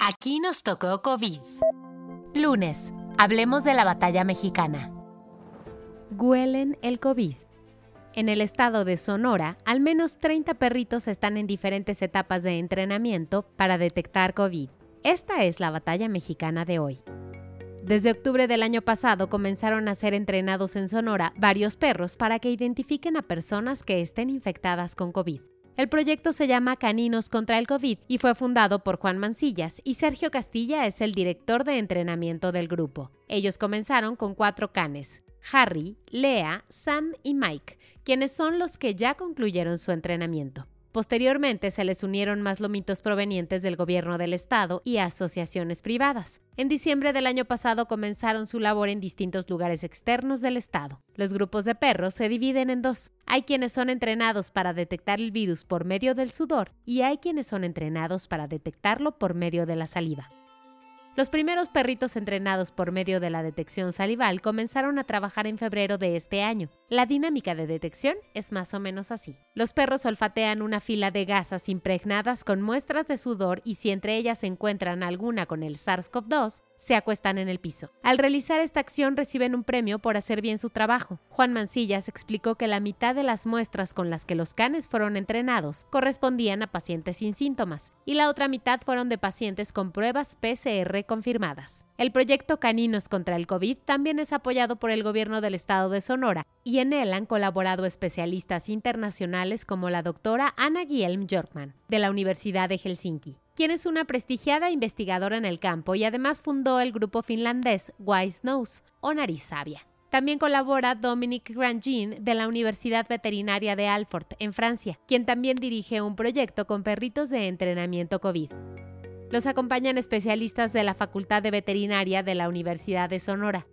Aquí nos tocó COVID. Lunes, hablemos de la batalla mexicana. Huelen el COVID. En el estado de Sonora, al menos 30 perritos están en diferentes etapas de entrenamiento para detectar COVID. Esta es la batalla mexicana de hoy. Desde octubre del año pasado comenzaron a ser entrenados en Sonora varios perros para que identifiquen a personas que estén infectadas con COVID. El proyecto se llama Caninos contra el COVID y fue fundado por Juan Mancillas y Sergio Castilla es el director de entrenamiento del grupo. Ellos comenzaron con cuatro canes, Harry, Lea, Sam y Mike, quienes son los que ya concluyeron su entrenamiento. Posteriormente se les unieron más lomitos provenientes del gobierno del estado y asociaciones privadas. En diciembre del año pasado comenzaron su labor en distintos lugares externos del estado. Los grupos de perros se dividen en dos. Hay quienes son entrenados para detectar el virus por medio del sudor y hay quienes son entrenados para detectarlo por medio de la saliva. Los primeros perritos entrenados por medio de la detección salival comenzaron a trabajar en febrero de este año. La dinámica de detección es más o menos así. Los perros olfatean una fila de gasas impregnadas con muestras de sudor y si entre ellas se encuentran alguna con el SARS-CoV-2, se acuestan en el piso. Al realizar esta acción reciben un premio por hacer bien su trabajo. Juan Mancillas explicó que la mitad de las muestras con las que los canes fueron entrenados correspondían a pacientes sin síntomas y la otra mitad fueron de pacientes con pruebas PCR confirmadas. El proyecto Caninos contra el COVID también es apoyado por el gobierno del estado de Sonora y en él han colaborado especialistas internacionales como la doctora Anna Guilm Jorkman de la Universidad de Helsinki quien es una prestigiada investigadora en el campo y además fundó el grupo finlandés Wise Nose o Nariz Sabia. También colabora Dominic Grandjean de la Universidad Veterinaria de Alfort, en Francia, quien también dirige un proyecto con perritos de entrenamiento COVID. Los acompañan especialistas de la Facultad de Veterinaria de la Universidad de Sonora.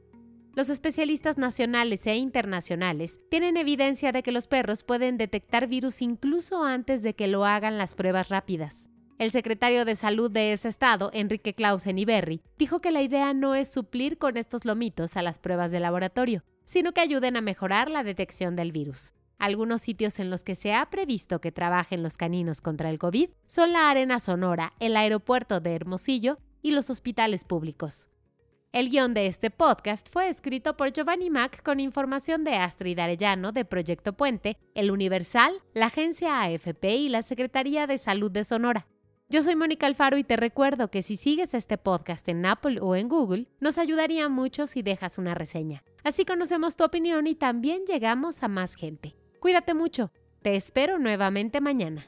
Los especialistas nacionales e internacionales tienen evidencia de que los perros pueden detectar virus incluso antes de que lo hagan las pruebas rápidas. El secretario de Salud de ese estado, Enrique Clausen Iberri, dijo que la idea no es suplir con estos lomitos a las pruebas de laboratorio, sino que ayuden a mejorar la detección del virus. Algunos sitios en los que se ha previsto que trabajen los caninos contra el COVID son la Arena Sonora, el aeropuerto de Hermosillo y los hospitales públicos. El guion de este podcast fue escrito por Giovanni Mac con información de Astrid Arellano de Proyecto Puente, El Universal, la agencia AFP y la Secretaría de Salud de Sonora. Yo soy Mónica Alfaro y te recuerdo que si sigues este podcast en Apple o en Google, nos ayudaría mucho si dejas una reseña. Así conocemos tu opinión y también llegamos a más gente. Cuídate mucho. Te espero nuevamente mañana.